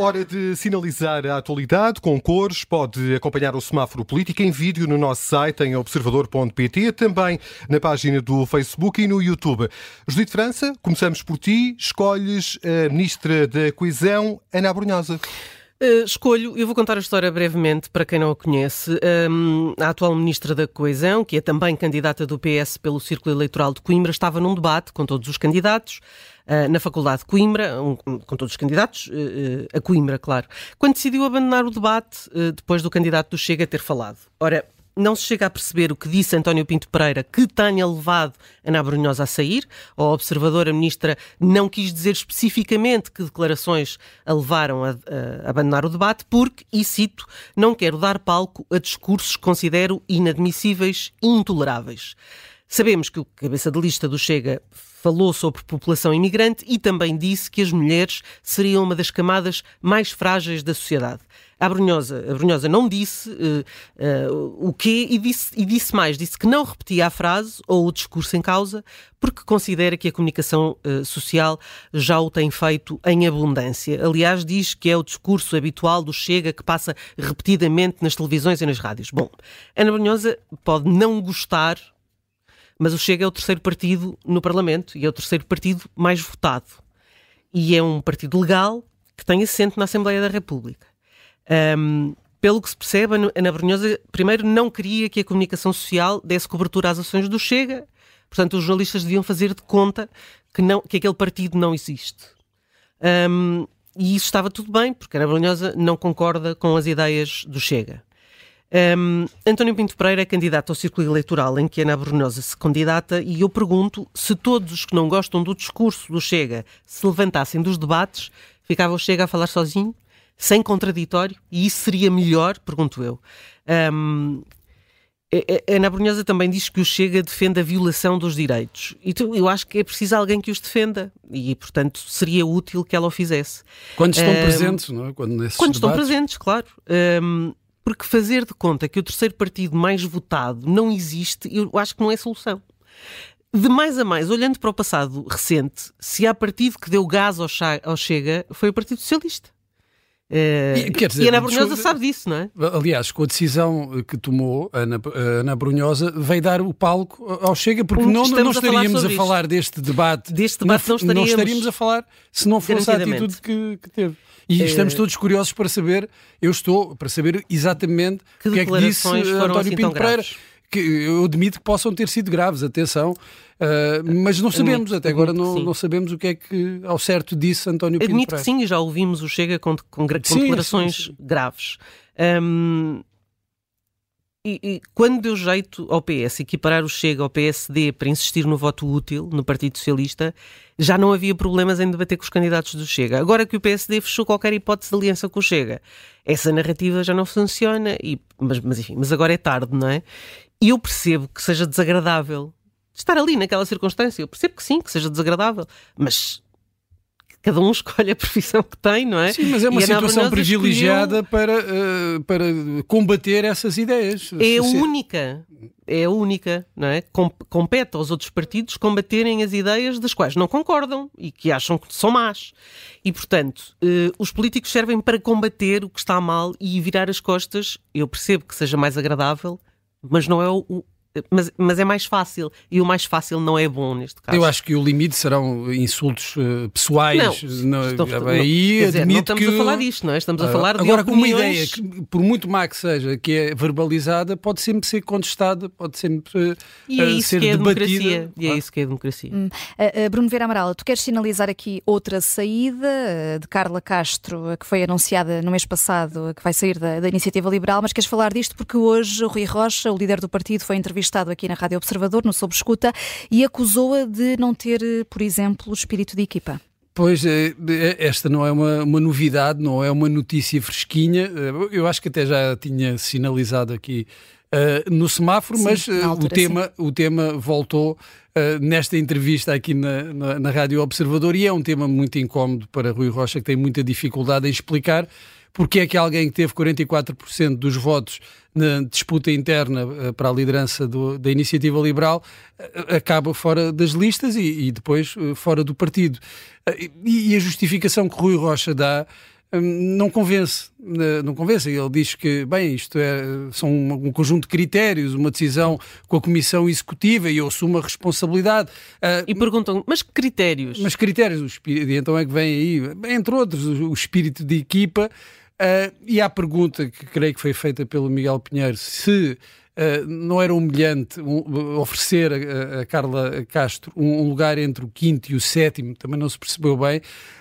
Hora de sinalizar a atualidade com cores. Pode acompanhar o semáforo político em vídeo no nosso site em observador.pt, também na página do Facebook e no YouTube. Judite França, começamos por ti. Escolhes a Ministra da Coesão, Ana Brunhosa. Uh, escolho, eu vou contar a história brevemente para quem não a conhece. Um, a atual Ministra da Coesão, que é também candidata do PS pelo Círculo Eleitoral de Coimbra, estava num debate com todos os candidatos. Uh, na Faculdade de Coimbra, um, com todos os candidatos, uh, a Coimbra, claro, quando decidiu abandonar o debate depois do candidato do Chega ter falado. Ora, não se chega a perceber o que disse António Pinto Pereira que tenha levado Ana Brunhosa a sair. A ministra não quis dizer especificamente que declarações a levaram a, a abandonar o debate, porque, e cito, não quero dar palco a discursos que considero inadmissíveis e intoleráveis. Sabemos que o cabeça de lista do Chega falou sobre população imigrante e também disse que as mulheres seriam uma das camadas mais frágeis da sociedade. A Brunhosa, a Brunhosa não disse uh, uh, o quê e disse, e disse mais, disse que não repetia a frase ou o discurso em causa porque considera que a comunicação uh, social já o tem feito em abundância. Aliás, diz que é o discurso habitual do Chega que passa repetidamente nas televisões e nas rádios. Bom, Ana Brunhosa pode não gostar mas o Chega é o terceiro partido no Parlamento e é o terceiro partido mais votado. E é um partido legal que tem assento na Assembleia da República. Um, pelo que se percebe, Ana Brunhosa, primeiro, não queria que a comunicação social desse cobertura às ações do Chega. Portanto, os jornalistas deviam fazer de conta que, não, que aquele partido não existe. Um, e isso estava tudo bem, porque Ana Brunhosa não concorda com as ideias do Chega. Um, António Pinto Pereira é candidato ao círculo eleitoral em que Ana Brunosa se candidata e eu pergunto se todos os que não gostam do discurso do Chega se levantassem dos debates, ficava o Chega a falar sozinho, sem contraditório, e isso seria melhor, pergunto eu. Um, Ana Brunhosa também diz que o Chega defende a violação dos direitos. E eu acho que é preciso alguém que os defenda. E, portanto, seria útil que ela o fizesse. Quando estão um, presentes, não é? Quando, quando estão presentes, claro. Um, porque fazer de conta que o terceiro partido mais votado não existe, eu acho que não é solução. De mais a mais, olhando para o passado recente, se há partido que deu gás ao, Chega, foi o Partido Socialista. Uh, e, dizer, e Ana Brunhosa sabe disso, não é? Aliás, com a decisão que tomou Ana, Ana Brunhosa, veio dar o palco ao Chega, porque não, não estaríamos a, a falar deste debate. Deste debate não, não, estaríamos, não estaríamos a falar se não fosse a atitude que, que teve. E estamos todos curiosos para saber, eu estou para saber exatamente que o que é que disse António assim Pinto Pereira. Que eu admito que possam ter sido graves, atenção, uh, mas não sabemos, até agora não, não, sabemos o que é que ao certo disse António Pinto Admito que sim, já ouvimos o Chega com, com, com sim, declarações sim, sim. graves. Um, e, e, quando deu jeito ao PS equiparar o Chega ao PSD para insistir no voto útil no Partido Socialista, já não havia problemas em debater com os candidatos do Chega. Agora que o PSD fechou qualquer hipótese de aliança com o Chega, essa narrativa já não funciona, e, mas, mas enfim, mas agora é tarde, não é? E eu percebo que seja desagradável estar ali naquela circunstância. Eu percebo que sim, que seja desagradável, mas cada um escolhe a profissão que tem, não é? Sim, mas é uma situação privilegiada escolheu... para, uh, para combater essas ideias. É a única, é a única, não é? compete aos outros partidos combaterem as ideias das quais não concordam e que acham que são más. E, portanto, uh, os políticos servem para combater o que está mal e virar as costas. Eu percebo que seja mais agradável, mas não é o, mas, mas é mais fácil e o mais fácil não é bom neste caso. Eu acho que o limite serão insultos uh, pessoais. Não, não, estou, aí não, dizer, não estamos que, a falar disto, não é? Estamos a falar uh, de Agora, com uma ideia que, por muito má que seja, que é verbalizada, pode sempre ser contestada, pode sempre uh, e é isso ser que é debatida. Democracia. E é isso que é a democracia. Hum. Uh, Bruno Vera Amaral, tu queres sinalizar aqui outra saída de Carla Castro, que foi anunciada no mês passado, que vai sair da, da Iniciativa Liberal, mas queres falar disto porque hoje o Rui Rocha, o líder do partido, foi entrevistado entrevistado aqui na Rádio Observador, no Sob Escuta, e acusou-a de não ter, por exemplo, espírito de equipa. Pois, é, é, esta não é uma, uma, novidade, não é uma notícia fresquinha. Eh, eu acho que até já tinha sinalizado aqui uh, no semáforo, sim, mas altura, o, tema, o tema voltou uh, nesta entrevista aqui na, na, na Rádio Observador e é um tema muito incómodo para Rui Rocha, que tem muita dificuldade em explicar porque é que alguém que teve 44% dos votos na disputa interna eh, para a liderança do, da iniciativa liberal eh, acaba fora das listas e, e depois eh, fora do partido. E, e, a justificação que Rui Rocha dá não convence. Não convence. Ele diz que, bem, isto é, são um conjunto de critérios, uma decisão com a Comissão Executiva e eu assumo a responsabilidade. Ah, e perguntam, mas que critérios? Mas critérios, o espírito, então é que vem aí, entre outros, o espírito de equipa. Uh, e a pergunta que creio que foi feita pelo Miguel Pinheiro, se uh, não era humilhante um, oferecer a, a, Carla Castro um, um, lugar entre o quinto e o sétimo, também não se percebeu bem.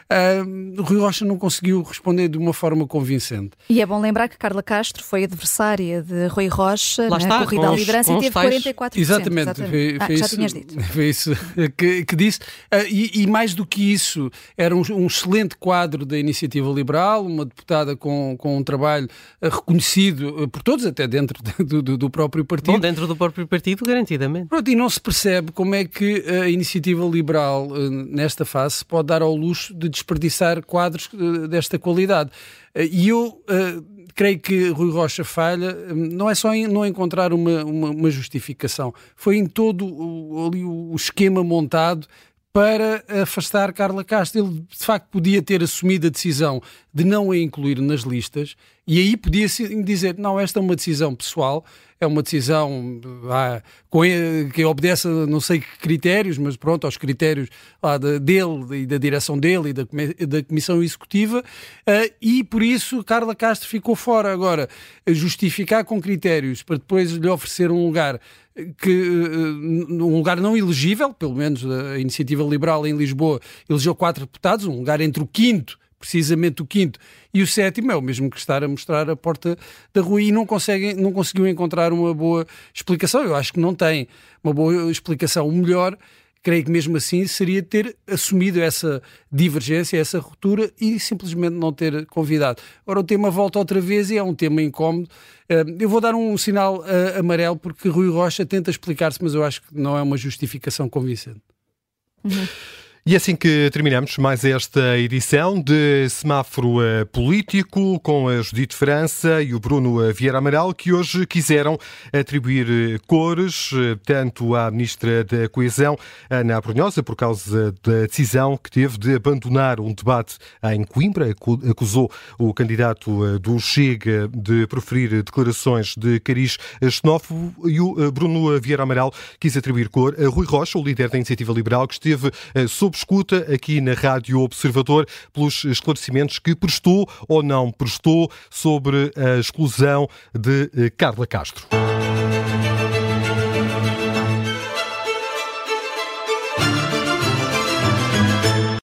Uh, Rui Rocha não conseguiu responder de uma forma convincente. E é bom lembrar que Carla Castro foi adversária de Rui Rocha Lá na está, corrida à liderança e teve 44%. Exatamente, exatamente. Foi, ah, foi já isso, tinhas dito. Foi isso que, que disse. Uh, e, e, mais do que isso, era um, um, excelente quadro da Iniciativa Liberal, uma deputada com, com um trabalho reconhecido por todos, até dentro do, do, do, próprio partido. Bom, dentro do próprio partido, garantidamente. Pronto, e não se percebe como é que a Iniciativa Liberal, nesta fase, pode dar ao luxo de desperdiçar quadros eh, desta qualidade. Eh, e eu uh, creio que Rui Rocha falha, não é só em não encontrar uma, uma, uma justificação, foi em todo o, ali, o esquema montado para afastar Carla Castro. Ele, de facto, podia ter assumido a decisão de não a incluir nas listas e aí podia dizer: não, esta é uma decisão pessoal, é uma decisão ah, que obedece a não sei que critérios, mas pronto, aos critérios dele e da direção dele e da, da Comissão Executiva, ah, e por isso Carla Castro ficou fora. Agora, justificar com critérios para depois lhe oferecer um lugar que um lugar não elegível, pelo menos a iniciativa liberal em Lisboa elegeu quatro deputados, um lugar entre o quinto precisamente o quinto e o sétimo é o mesmo que estar a mostrar a porta da rua e não, conseguem, não conseguiu encontrar uma boa explicação. Eu acho que não tem uma boa explicação. O melhor, creio que mesmo assim, seria ter assumido essa divergência, essa ruptura e simplesmente não ter convidado. Ora, o tema volta outra vez e é um tema incómodo. Eh, eu vou dar um sinal eh, amarelo porque Rui Rocha tenta explicar-se, mas eu acho que não é uma justificação convincente. Uhum. E assim que terminamos mais esta edição de Semáforo eh, Político com a Judite França e o Bruno eh, Vieira Amaral, que hoje quiseram atribuir eh, cores tanto à Ministra da Coesão, Ana Brunhosa, por causa da decisão que teve de abandonar um debate em Coimbra, acusou o candidato do Chega de proferir declarações de cariz xenófobo e o Bruno Vieira Amaral quis atribuir cor a Rui Rocha, o líder da Iniciativa Liberal, que esteve sob escuta aqui na Rádio Observador pelos esclarecimentos que prestou ou não prestou sobre a exclusão de eh, Carla Castro.